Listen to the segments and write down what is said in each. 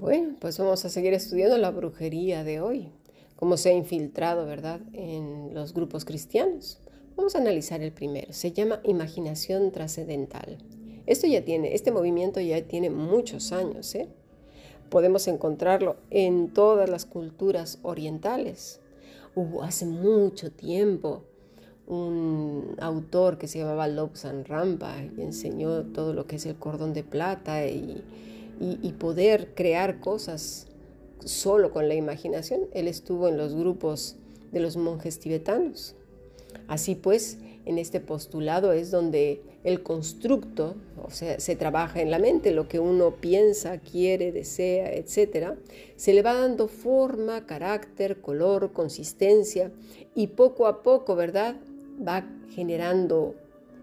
Bueno, pues vamos a seguir estudiando la brujería de hoy, cómo se ha infiltrado, ¿verdad?, en los grupos cristianos. Vamos a analizar el primero. Se llama imaginación trascendental. Esto ya tiene, este movimiento ya tiene muchos años, ¿eh? Podemos encontrarlo en todas las culturas orientales. Hubo hace mucho tiempo un autor que se llamaba Lobsang Rampa y enseñó todo lo que es el cordón de plata y, y, poder crear cosas solo con la imaginación. Él estuvo en los grupos de los monjes tibetanos. Así pues, en este postulado es donde el constructo, o sea, se trabaja en la mente, lo que uno piensa, quiere, desea, etc., se le va dando forma, carácter, color, consistencia y poco a poco, ¿verdad? Va generando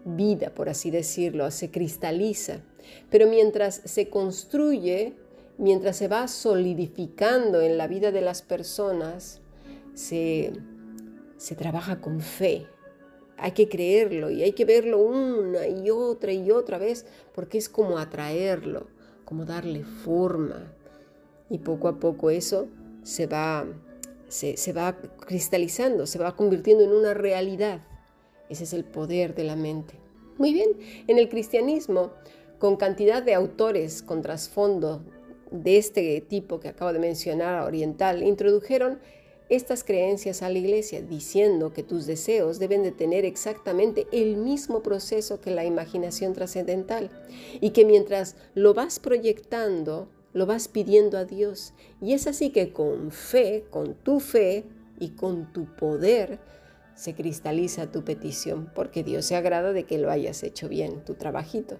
vida, por así decirlo, se cristaliza. Pero mientras se construye, mientras se va solidificando en la vida de las personas, se, se trabaja con fe. Hay que creerlo y hay que verlo una y otra y otra vez porque es como atraerlo, como darle forma. Y poco a poco eso se va, se, se va cristalizando, se va convirtiendo en una realidad. Ese es el poder de la mente. Muy bien, en el cristianismo, con cantidad de autores con trasfondo de este tipo que acabo de mencionar, oriental, introdujeron estas creencias a la iglesia, diciendo que tus deseos deben de tener exactamente el mismo proceso que la imaginación trascendental y que mientras lo vas proyectando, lo vas pidiendo a Dios. Y es así que con fe, con tu fe y con tu poder, se cristaliza tu petición, porque Dios se agrada de que lo hayas hecho bien, tu trabajito.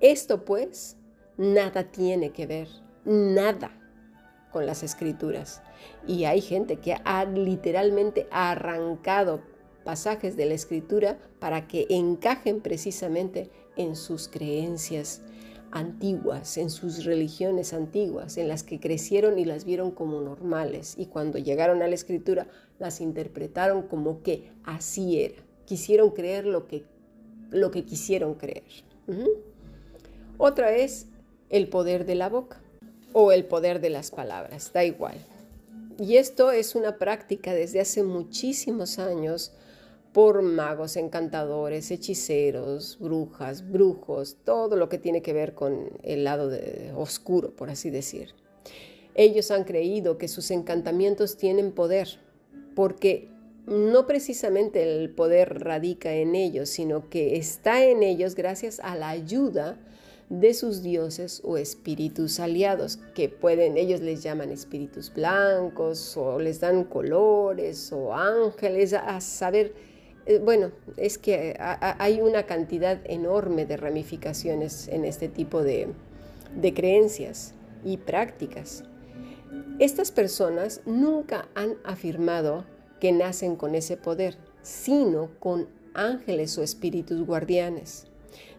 Esto pues nada tiene que ver, nada con las escrituras. Y hay gente que ha literalmente arrancado pasajes de la escritura para que encajen precisamente en sus creencias antiguas, en sus religiones antiguas, en las que crecieron y las vieron como normales. Y cuando llegaron a la escritura, las interpretaron como que así era. Quisieron creer lo que, lo que quisieron creer. Otra es el poder de la boca o el poder de las palabras, da igual. Y esto es una práctica desde hace muchísimos años por magos, encantadores, hechiceros, brujas, brujos, todo lo que tiene que ver con el lado oscuro, por así decir. Ellos han creído que sus encantamientos tienen poder, porque no precisamente el poder radica en ellos, sino que está en ellos gracias a la ayuda de sus dioses o espíritus aliados, que pueden, ellos les llaman espíritus blancos o les dan colores o ángeles, a saber eh, bueno, es que hay una cantidad enorme de ramificaciones en este tipo de, creencias y prácticas. Estas personas nunca han afirmado que nacen con ese poder, sino con ángeles o espíritus guardianes.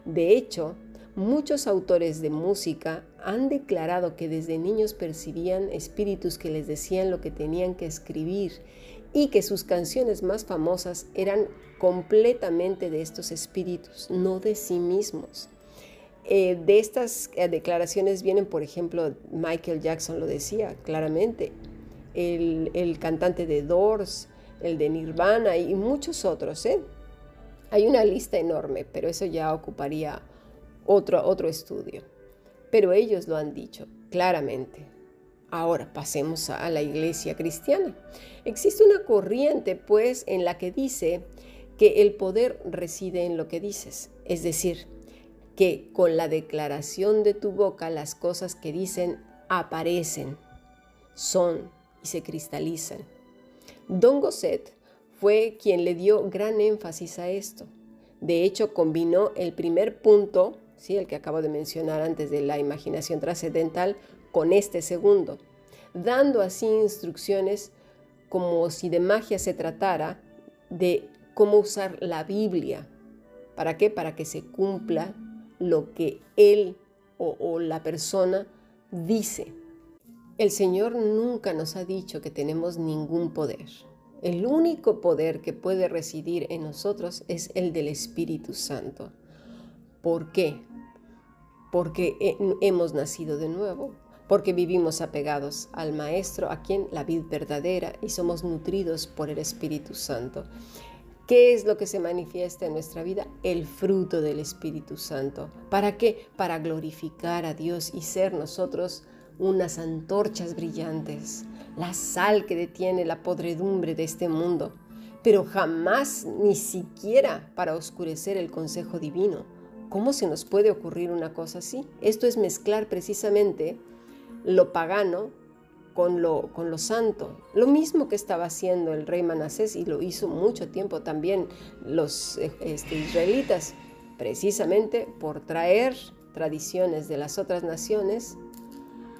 De hecho, muchos autores de música han declarado que desde niños percibían espíritus que les decían lo que tenían que escribir y que sus canciones más famosas eran completamente de estos espíritus, no de sí mismos. Eh, de estas eh, declaraciones vienen, por ejemplo, Michael Jackson lo decía claramente, el, cantante de Doors, el de Nirvana y muchos otros. ¿eh? Hay una lista enorme, pero eso ya ocuparía otro, otro estudio. Pero ellos lo han dicho claramente. Ahora pasemos a la iglesia cristiana. Existe una corriente, pues, en la que dice que el poder reside en lo que dices, es decir, que con la declaración de tu boca las cosas que dicen aparecen, son y se cristalizan. Don Gosset fue quien le dio gran énfasis a esto. De hecho, combinó el primer punto, ¿sí? el que acabo de mencionar antes de la imaginación trascendental, con este segundo, dando así instrucciones como si de magia se tratara de cómo usar la Biblia. ¿Para qué? Para que se cumpla lo que él o, o la persona dice. El Señor nunca nos ha dicho que tenemos ningún poder. El único poder que puede residir en nosotros es el del Espíritu Santo. ¿Por qué? Porque hemos nacido de nuevo, porque vivimos apegados al Maestro, a quien la vid verdadera, y somos nutridos por el Espíritu Santo. ¿Qué es lo que se manifiesta en nuestra vida? El fruto del Espíritu Santo. ¿Para qué? Para glorificar a Dios y ser nosotros unas antorchas brillantes, la sal que detiene la podredumbre de este mundo, pero jamás ni siquiera para oscurecer el consejo divino. ¿Cómo se nos puede ocurrir una cosa así? Esto es mezclar precisamente lo pagano con lo, con lo santo. Lo mismo que estaba haciendo el rey Manasés y lo hizo mucho tiempo también los eh, este, israelitas, precisamente por traer tradiciones de las otras naciones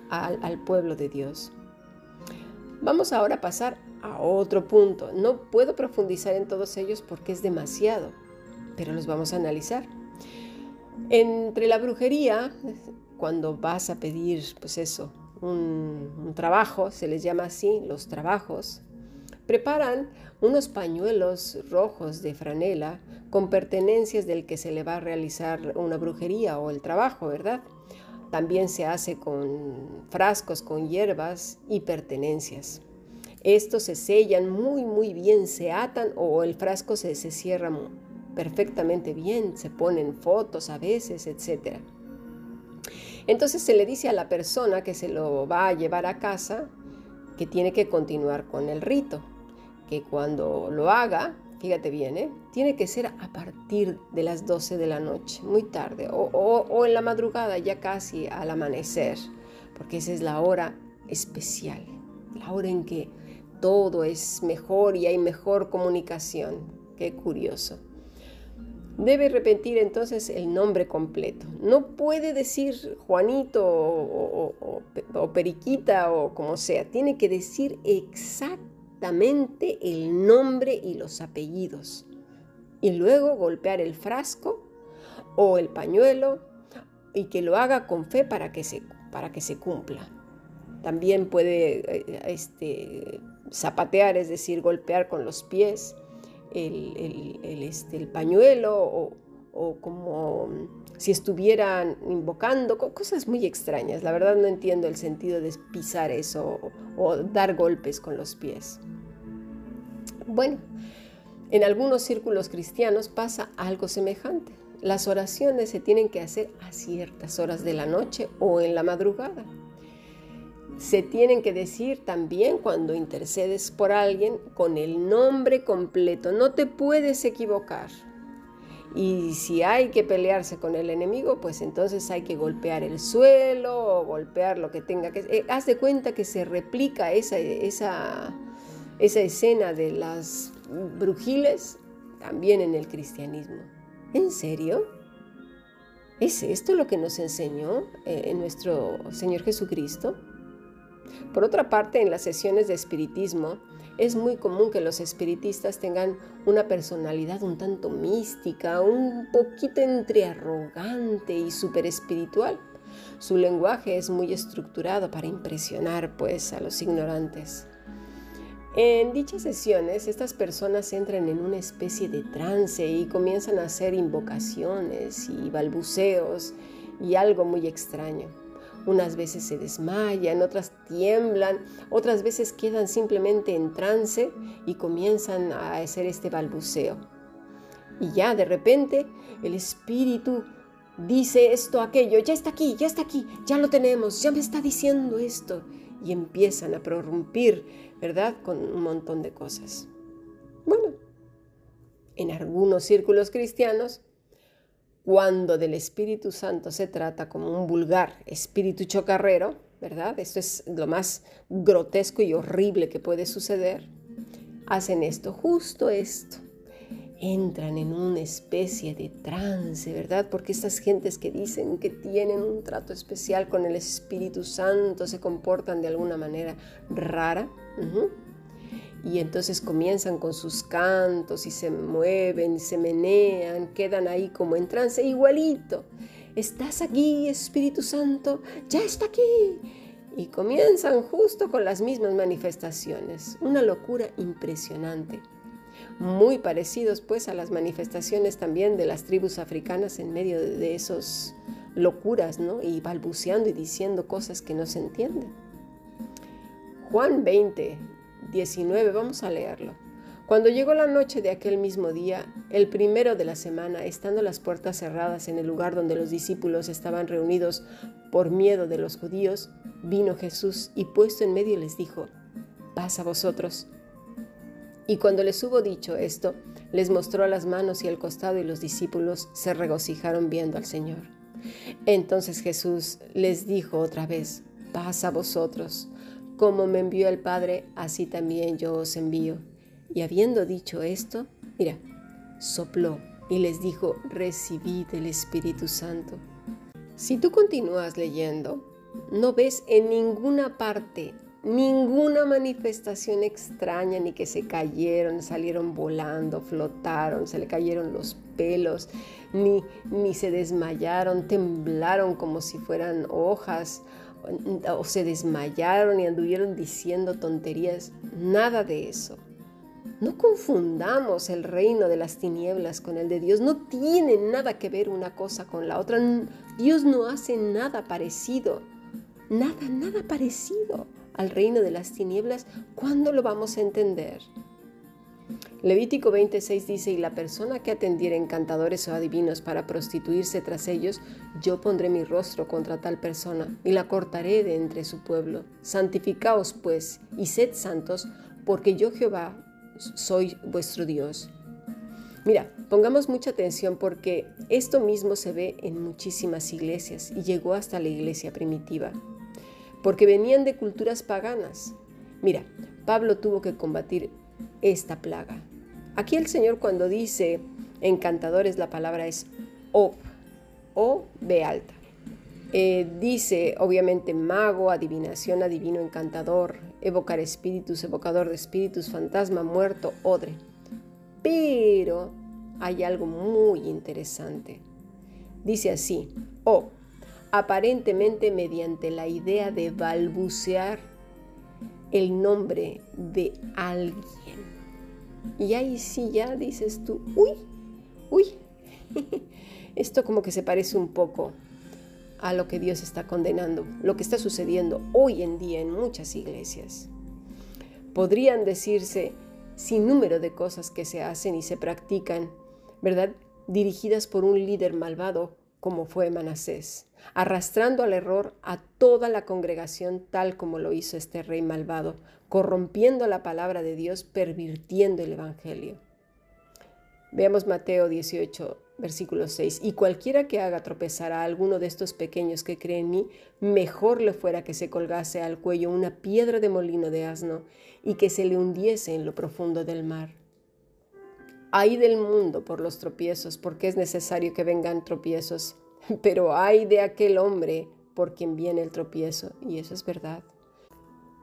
al, al pueblo de Dios. Vamos ahora a pasar a otro punto. No puedo profundizar en todos ellos porque es demasiado, pero los vamos a analizar. Entre la brujería cuando vas a pedir, pues eso, un, trabajo, se les llama así, los trabajos, preparan unos pañuelos rojos de franela con pertenencias del que se le va a realizar una brujería o el trabajo, ¿verdad? También se hace con frascos con hierbas y pertenencias. Estos se sellan muy, muy bien, se atan o el frasco se, se cierra perfectamente bien, se ponen fotos a veces, etcétera. Entonces se le dice a la persona que se lo va a llevar a casa que tiene que continuar con el rito, que cuando lo haga, fíjate bien, ¿eh? tiene que ser a partir de las 12 de la noche, muy tarde, o, en la madrugada, ya casi al amanecer, porque esa es la hora especial, la hora en que todo es mejor y hay mejor comunicación. Qué curioso. Debe repetir entonces el nombre completo. No puede decir Juanito o, Periquita o como sea. Tiene que decir exactamente el nombre y los apellidos. Y luego golpear el frasco o el pañuelo y que lo haga con fe para que se, para que se cumpla. También puede eh, este, zapatear, es decir, golpear con los pies el, este, el pañuelo o, como si estuvieran invocando, cosas muy extrañas. La verdad no entiendo el sentido de pisar eso o, o dar golpes con los pies. Bueno, en algunos círculos cristianos pasa algo semejante. Las oraciones se tienen que hacer a ciertas horas de la noche o en la madrugada se tienen que decir también cuando intercedes por alguien con el nombre completo. No te puedes equivocar. Y si hay que pelearse con el enemigo, pues entonces hay que golpear el suelo o golpear lo que tenga que... Eh, haz de cuenta que se replica esa, esa, esa escena de las brujiles también en el cristianismo. ¿En serio? ¿Es esto lo que nos enseñó eh, nuestro Señor Jesucristo? Por otra parte, en las sesiones de espiritismo, es muy común que los espiritistas tengan una personalidad un tanto mística, un poquito entre arrogante y súper espiritual. Su lenguaje es muy estructurado para impresionar pues a los ignorantes. En dichas sesiones, estas personas entran en una especie de trance y comienzan a hacer invocaciones y balbuceos y algo muy extraño. Unas veces se desmayan, otras tiemblan, otras veces quedan simplemente en trance y comienzan a hacer este balbuceo. Y ya de repente el espíritu dice esto, aquello, ya está aquí, ya está aquí, ya lo tenemos, ya me está diciendo esto. Y empiezan a prorrumpir, ¿verdad? Con un montón de cosas. Bueno, en algunos círculos cristianos cuando del Espíritu Santo se trata como un vulgar espíritu chocarrero, ¿verdad? Esto es lo más grotesco y horrible que puede suceder. Hacen esto, justo esto. Entran en una especie de trance, ¿verdad? Porque estas gentes que dicen que tienen un trato especial con el Espíritu Santo se comportan de alguna manera rara y entonces comienzan con sus cantos y se mueven, se menean, quedan ahí como en trance igualito. ¿Estás aquí, Espíritu Santo? Ya está aquí. Y comienzan justo con las mismas manifestaciones. Una locura impresionante. Muy parecidos pues a las manifestaciones también de las tribus africanas en medio de esos locuras, ¿no? Y balbuceando y diciendo cosas que no se entienden. Juan 20, 19, vamos a leerlo. Cuando llegó la noche de aquel mismo día, el primero de la semana, estando las puertas cerradas en el lugar donde los discípulos estaban reunidos por miedo de los judíos, vino Jesús y puesto en medio les dijo, paz a vosotros. Y cuando les hubo dicho esto, les mostró las manos y el costado y los discípulos se regocijaron viendo al Señor. Entonces Jesús les dijo otra vez, paz a vosotros. Como me envió el Padre, así también yo os envío. Y habiendo dicho esto, mira, sopló y les dijo, recibid el Espíritu Santo. Si tú continúas leyendo, no ves en ninguna parte ninguna manifestación extraña, ni que se cayeron, salieron volando, flotaron, se le cayeron los pelos, ni, ni se desmayaron, temblaron como si fueran hojas, o se desmayaron y anduvieron diciendo tonterías. Nada de eso. No confundamos el reino de las tinieblas con el de Dios. No tiene nada que ver una cosa con la otra. Dios no hace nada parecido. Nada, nada parecido al reino de las tinieblas. ¿Cuándo lo vamos a entender? Levítico 26 dice, y la persona que atendiera encantadores o adivinos para prostituirse tras ellos, yo pondré mi rostro contra tal persona y la cortaré de entre su pueblo. Santificaos pues y sed santos, porque yo Jehová soy vuestro Dios. Mira, pongamos mucha atención porque esto mismo se ve en muchísimas iglesias y llegó hasta la iglesia primitiva, porque venían de culturas paganas. Mira, Pablo tuvo que combatir esta plaga. Aquí el Señor cuando dice encantadores la palabra es o, o B alta. Eh, dice obviamente mago, adivinación, adivino, encantador, evocar espíritus, evocador de espíritus, fantasma, muerto, odre. Pero hay algo muy interesante. Dice así, o aparentemente mediante la idea de balbucear el nombre de alguien. Y ahí sí ya dices tú, uy, uy, esto como que se parece un poco a lo que Dios está condenando, lo que está sucediendo hoy en día en muchas iglesias. Podrían decirse sin número de cosas que se hacen y se practican, ¿verdad? Dirigidas por un líder malvado como fue Manasés, arrastrando al error a toda la congregación tal como lo hizo este rey malvado, corrompiendo la palabra de Dios, pervirtiendo el Evangelio. Veamos Mateo 18, versículo 6. Y cualquiera que haga tropezar a alguno de estos pequeños que creen en mí, mejor le fuera que se colgase al cuello una piedra de molino de asno y que se le hundiese en lo profundo del mar. Hay del mundo por los tropiezos, porque es necesario que vengan tropiezos, pero hay de aquel hombre por quien viene el tropiezo, y eso es verdad.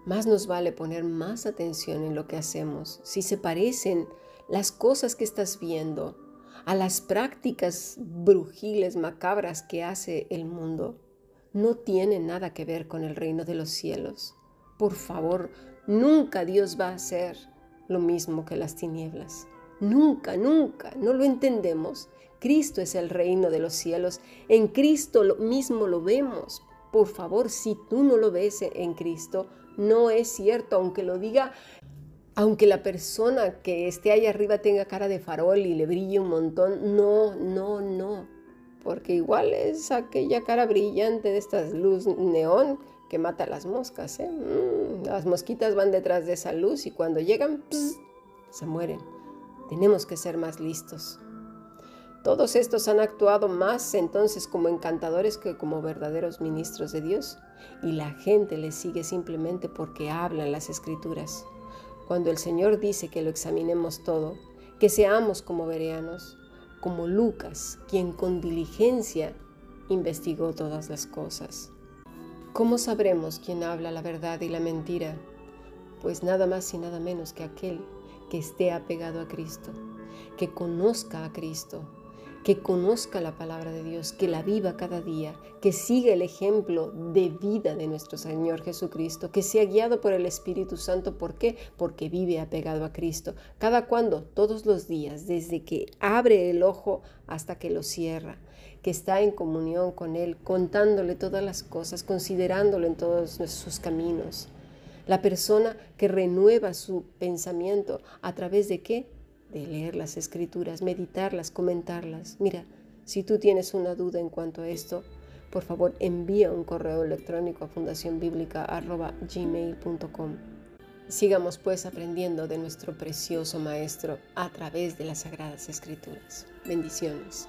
Más nos vale poner más atención en lo que hacemos, si se parecen las cosas que estás viendo a las prácticas brujiles, macabras que hace el mundo, no tienen nada que ver con el reino de los cielos. Por favor, nunca Dios va a hacer lo mismo que las tinieblas. Nunca, nunca, no lo entendemos. Cristo es el reino de los cielos. En Cristo lo mismo lo vemos. Por favor, si tú no lo ves en Cristo, no es cierto, aunque lo diga aunque la persona que esté ahí arriba tenga cara de farol y le brille un montón, no, no, no, porque igual es aquella cara brillante de estas luz neón que mata a las moscas. ¿eh? Mm, las mosquitas van detrás de esa luz y cuando llegan, se mueren. Tenemos que ser más listos. Todos estos han actuado más entonces como encantadores que como verdaderos ministros de Dios y la gente les sigue simplemente porque hablan las escrituras cuando el Señor dice que lo examinemos todo, que seamos como vereanos, como Lucas, quien con diligencia investigó todas las cosas. ¿Cómo sabremos quién habla la verdad y la mentira? Pues nada más y nada menos que aquel que esté apegado a Cristo, que conozca a Cristo, que conozca la palabra de Dios, que la viva cada día, que siga el ejemplo de vida de nuestro Señor Jesucristo, que sea guiado por el Espíritu Santo. ¿Por qué? Porque vive apegado a Cristo. Cada cuando, todos los días, desde que abre el ojo hasta que lo cierra, que está en comunión con Él, contándole todas las cosas, considerándolo en todos sus caminos. La persona que renueva su pensamiento a través de qué? de leer las escrituras, meditarlas, comentarlas. Mira, si tú tienes una duda en cuanto a esto, por favor envía un correo electrónico a fundacionbiblica.gmail.com. Sigamos pues aprendiendo de nuestro precioso Maestro a través de las Sagradas Escrituras. Bendiciones.